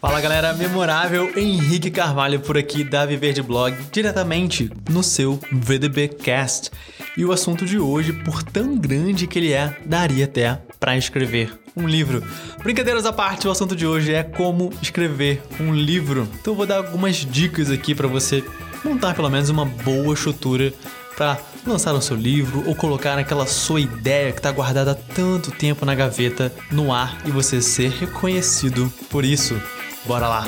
Fala galera, memorável Henrique Carvalho por aqui da Viver de Blog, diretamente no seu VDB Cast. E o assunto de hoje, por tão grande que ele é, daria até para escrever um livro. Brincadeiras à parte, o assunto de hoje é como escrever um livro. Então eu vou dar algumas dicas aqui para você montar pelo menos uma boa estrutura para lançar o seu livro ou colocar aquela sua ideia que está guardada há tanto tempo na gaveta no ar e você ser reconhecido por isso. Bora lá!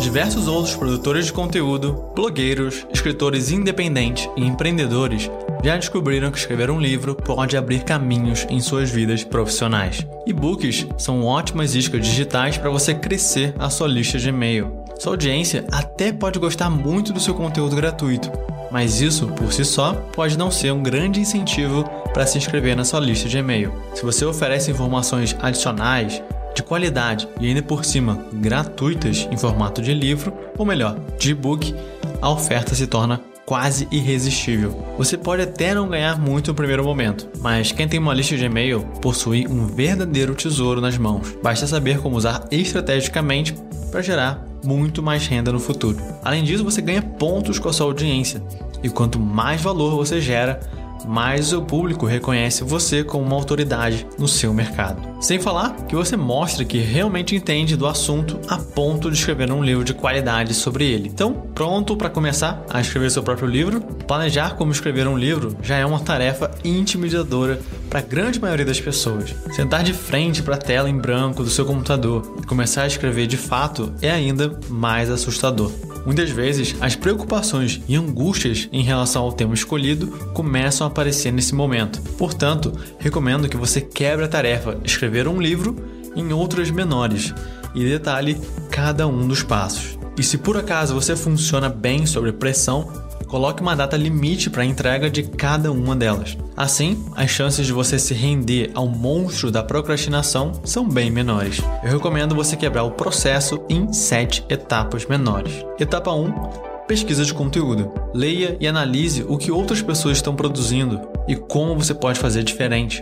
Diversos outros produtores de conteúdo, blogueiros, escritores independentes e empreendedores já descobriram que escrever um livro pode abrir caminhos em suas vidas profissionais. E-books são ótimas iscas digitais para você crescer a sua lista de e-mail. Sua audiência até pode gostar muito do seu conteúdo gratuito, mas isso, por si só, pode não ser um grande incentivo para se inscrever na sua lista de e-mail. Se você oferece informações adicionais, de qualidade e ainda por cima gratuitas em formato de livro, ou melhor, de e-book, a oferta se torna quase irresistível. Você pode até não ganhar muito no primeiro momento, mas quem tem uma lista de e-mail possui um verdadeiro tesouro nas mãos. Basta saber como usar estrategicamente para gerar muito mais renda no futuro. Além disso, você ganha pontos com a sua audiência, e quanto mais valor você gera, mais o público reconhece você como uma autoridade no seu mercado. Sem falar que você mostra que realmente entende do assunto a ponto de escrever um livro de qualidade sobre ele. Então, pronto para começar a escrever seu próprio livro? Planejar como escrever um livro já é uma tarefa intimidadora para a grande maioria das pessoas. Sentar de frente para a tela em branco do seu computador e começar a escrever de fato é ainda mais assustador. Muitas vezes, as preocupações e angústias em relação ao tema escolhido começam a aparecer nesse momento. Portanto, recomendo que você quebre a tarefa escrever um livro em outras menores e detalhe cada um dos passos. E se por acaso você funciona bem sobre pressão, coloque uma data limite para a entrega de cada uma delas. Assim, as chances de você se render ao monstro da procrastinação são bem menores. Eu recomendo você quebrar o processo em sete etapas menores. Etapa 1 pesquisa de conteúdo. Leia e analise o que outras pessoas estão produzindo e como você pode fazer diferente.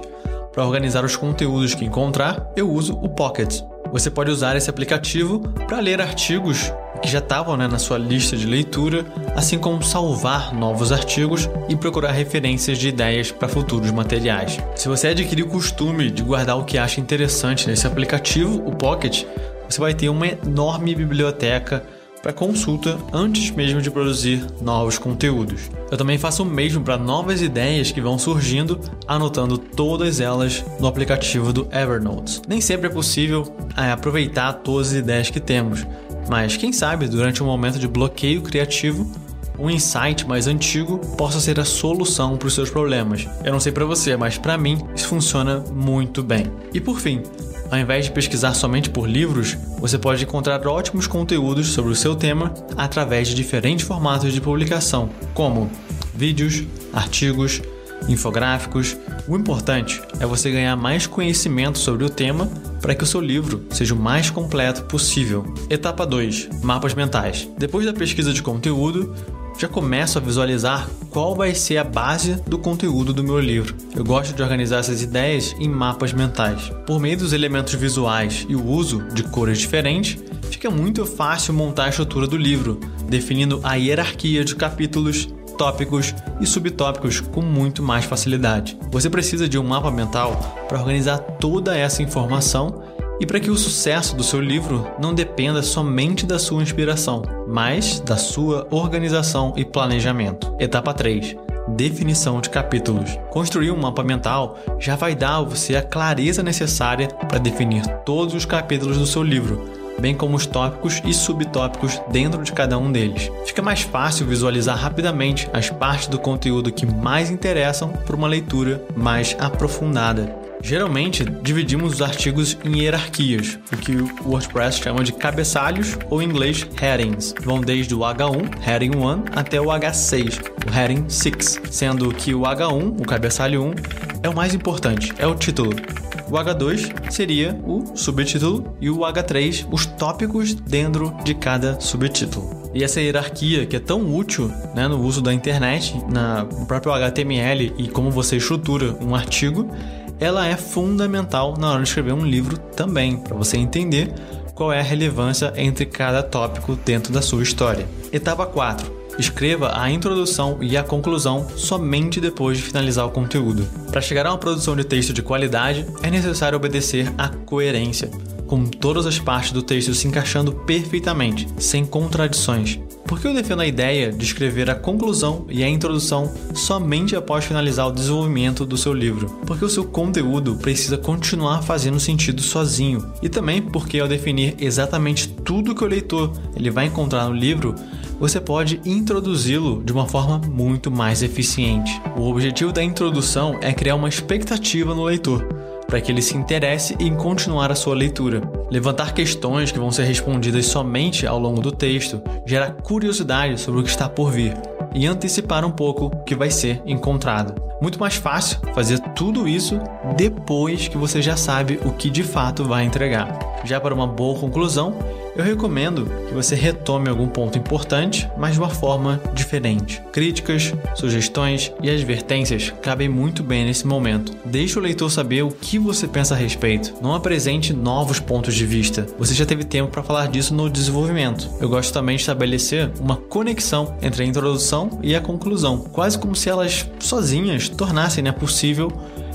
Para organizar os conteúdos que encontrar, eu uso o Pocket. Você pode usar esse aplicativo para ler artigos que já estavam né, na sua lista de leitura, assim como salvar novos artigos e procurar referências de ideias para futuros materiais. Se você adquirir o costume de guardar o que acha interessante nesse aplicativo, o Pocket, você vai ter uma enorme biblioteca para consulta antes mesmo de produzir novos conteúdos. Eu também faço o mesmo para novas ideias que vão surgindo, anotando todas elas no aplicativo do Evernote. Nem sempre é possível é, aproveitar todas as ideias que temos, mas quem sabe durante um momento de bloqueio criativo um insight mais antigo possa ser a solução para os seus problemas. Eu não sei para você, mas para mim isso funciona muito bem. E por fim, ao invés de pesquisar somente por livros, você pode encontrar ótimos conteúdos sobre o seu tema através de diferentes formatos de publicação, como vídeos, artigos, infográficos. O importante é você ganhar mais conhecimento sobre o tema para que o seu livro seja o mais completo possível. Etapa 2: Mapas mentais. Depois da pesquisa de conteúdo, já começo a visualizar qual vai ser a base do conteúdo do meu livro. Eu gosto de organizar essas ideias em mapas mentais. Por meio dos elementos visuais e o uso de cores diferentes, fica muito fácil montar a estrutura do livro, definindo a hierarquia de capítulos, tópicos e subtópicos com muito mais facilidade. Você precisa de um mapa mental para organizar toda essa informação e para que o sucesso do seu livro não dependa somente da sua inspiração, mas da sua organização e planejamento. Etapa 3 definição de capítulos. Construir um mapa mental já vai dar a você a clareza necessária para definir todos os capítulos do seu livro, bem como os tópicos e subtópicos dentro de cada um deles. Fica mais fácil visualizar rapidamente as partes do conteúdo que mais interessam para uma leitura mais aprofundada. Geralmente, dividimos os artigos em hierarquias, o que o WordPress chama de cabeçalhos ou em inglês headings. Vão desde o H1, heading 1, até o H6, o heading 6, sendo que o H1, o cabeçalho 1, é o mais importante, é o título. O H2 seria o subtítulo e o H3 os tópicos dentro de cada subtítulo. E essa hierarquia que é tão útil né, no uso da internet, na, no próprio HTML e como você estrutura um artigo, ela é fundamental na hora de escrever um livro também, para você entender qual é a relevância entre cada tópico dentro da sua história. Etapa 4. Escreva a introdução e a conclusão somente depois de finalizar o conteúdo. Para chegar a uma produção de texto de qualidade, é necessário obedecer à coerência, com todas as partes do texto se encaixando perfeitamente, sem contradições. Por que eu defendo a ideia de escrever a conclusão e a introdução somente após finalizar o desenvolvimento do seu livro? Porque o seu conteúdo precisa continuar fazendo sentido sozinho. E também porque ao definir exatamente tudo que o leitor ele vai encontrar no livro, você pode introduzi-lo de uma forma muito mais eficiente. O objetivo da introdução é criar uma expectativa no leitor para que ele se interesse em continuar a sua leitura. Levantar questões que vão ser respondidas somente ao longo do texto gera curiosidade sobre o que está por vir e antecipar um pouco o que vai ser encontrado. Muito mais fácil fazer tudo isso depois que você já sabe o que de fato vai entregar. Já para uma boa conclusão, eu recomendo que você retome algum ponto importante, mas de uma forma diferente. Críticas, sugestões e advertências cabem muito bem nesse momento. Deixe o leitor saber o que você pensa a respeito. Não apresente novos pontos de vista. Você já teve tempo para falar disso no desenvolvimento. Eu gosto também de estabelecer uma conexão entre a introdução e a conclusão, quase como se elas sozinhas tornassem né, possível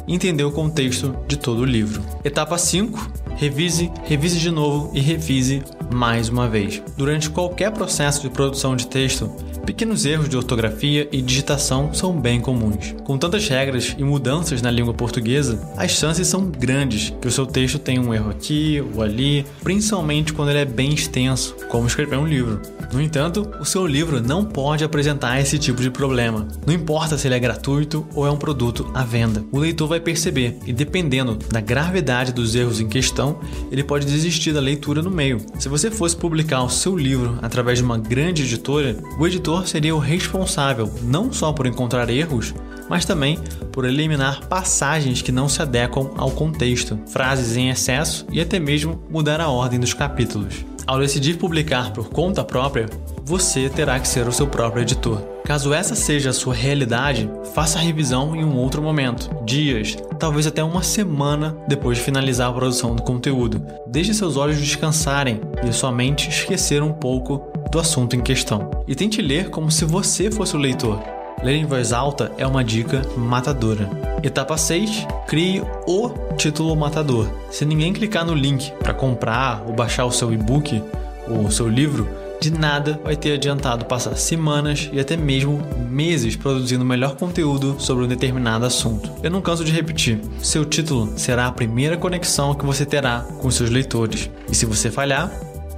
entender o contexto de todo o livro. Etapa 5: revise, revise de novo e revise mais uma vez. Durante qualquer processo de produção de texto, pequenos erros de ortografia e digitação são bem comuns. Com tantas regras e mudanças na língua portuguesa, as chances são grandes que o seu texto tenha um erro aqui ou ali, principalmente quando ele é bem extenso, como escrever um livro. No entanto, o seu livro não pode apresentar esse tipo de problema. Não importa se ele é gratuito ou é um produto à venda. O leitor vai perceber e, dependendo da gravidade dos erros em questão, ele pode desistir da leitura no meio. Se você fosse publicar o seu livro através de uma grande editora, o editor seria o responsável não só por encontrar erros, mas também por eliminar passagens que não se adequam ao contexto, frases em excesso e até mesmo mudar a ordem dos capítulos. Ao decidir publicar por conta própria, você terá que ser o seu próprio editor. Caso essa seja a sua realidade, faça a revisão em um outro momento, dias, talvez até uma semana depois de finalizar a produção do conteúdo. Deixe seus olhos descansarem e sua mente esquecer um pouco do assunto em questão. E tente ler como se você fosse o leitor. Ler em voz alta é uma dica matadora. Etapa 6: crie o título matador. Se ninguém clicar no link para comprar ou baixar o seu e-book ou o seu livro, de nada vai ter adiantado passar semanas e até mesmo meses produzindo melhor conteúdo sobre um determinado assunto. Eu não canso de repetir: seu título será a primeira conexão que você terá com seus leitores, e se você falhar,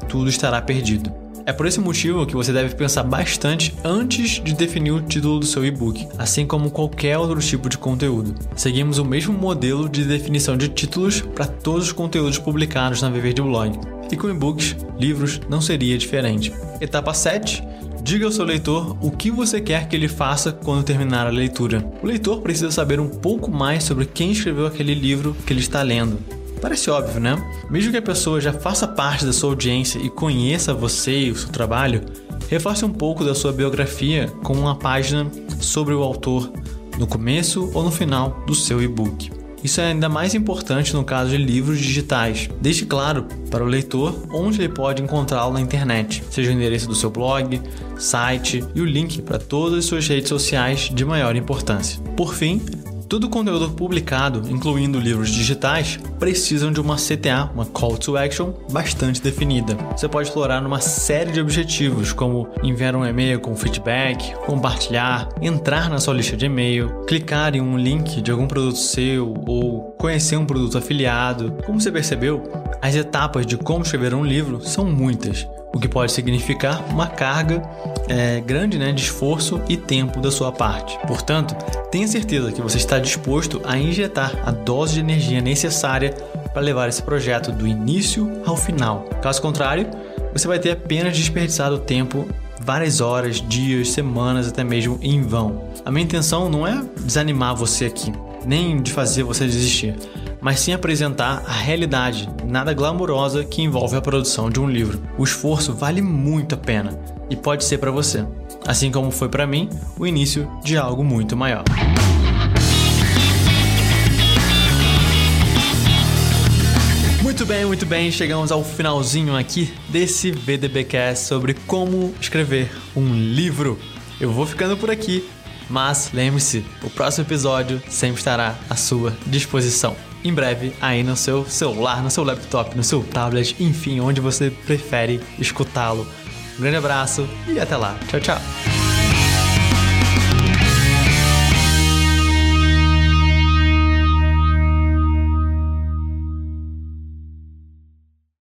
tudo estará perdido. É por esse motivo que você deve pensar bastante antes de definir o título do seu e-book, assim como qualquer outro tipo de conteúdo. Seguimos o mesmo modelo de definição de títulos para todos os conteúdos publicados na Viver de Blog. E com e-books, livros, não seria diferente. Etapa 7 Diga ao seu leitor o que você quer que ele faça quando terminar a leitura. O leitor precisa saber um pouco mais sobre quem escreveu aquele livro que ele está lendo. Parece óbvio, né? Mesmo que a pessoa já faça parte da sua audiência e conheça você e o seu trabalho, reforce um pouco da sua biografia com uma página sobre o autor no começo ou no final do seu e-book. Isso é ainda mais importante no caso de livros digitais. Deixe claro para o leitor onde ele pode encontrá-lo na internet, seja o endereço do seu blog, site e o link para todas as suas redes sociais de maior importância. Por fim, Todo conteúdo publicado, incluindo livros digitais, precisam de uma CTA, uma Call to Action, bastante definida. Você pode explorar uma série de objetivos, como enviar um e-mail com feedback, compartilhar, entrar na sua lista de e-mail, clicar em um link de algum produto seu ou conhecer um produto afiliado. Como você percebeu, as etapas de como escrever um livro são muitas o que pode significar uma carga é, grande né, de esforço e tempo da sua parte. Portanto, tenha certeza que você está disposto a injetar a dose de energia necessária para levar esse projeto do início ao final. Caso contrário, você vai ter apenas desperdiçado tempo várias horas, dias, semanas, até mesmo em vão. A minha intenção não é desanimar você aqui, nem de fazer você desistir mas sim apresentar a realidade nada glamurosa que envolve a produção de um livro. O esforço vale muito a pena e pode ser para você, assim como foi para mim o início de algo muito maior. bem, muito bem. Chegamos ao finalzinho aqui desse VDBcast sobre como escrever um livro. Eu vou ficando por aqui, mas lembre-se, o próximo episódio sempre estará à sua disposição. Em breve, aí no seu celular, no seu laptop, no seu tablet, enfim, onde você prefere escutá-lo. Um grande abraço e até lá. Tchau, tchau.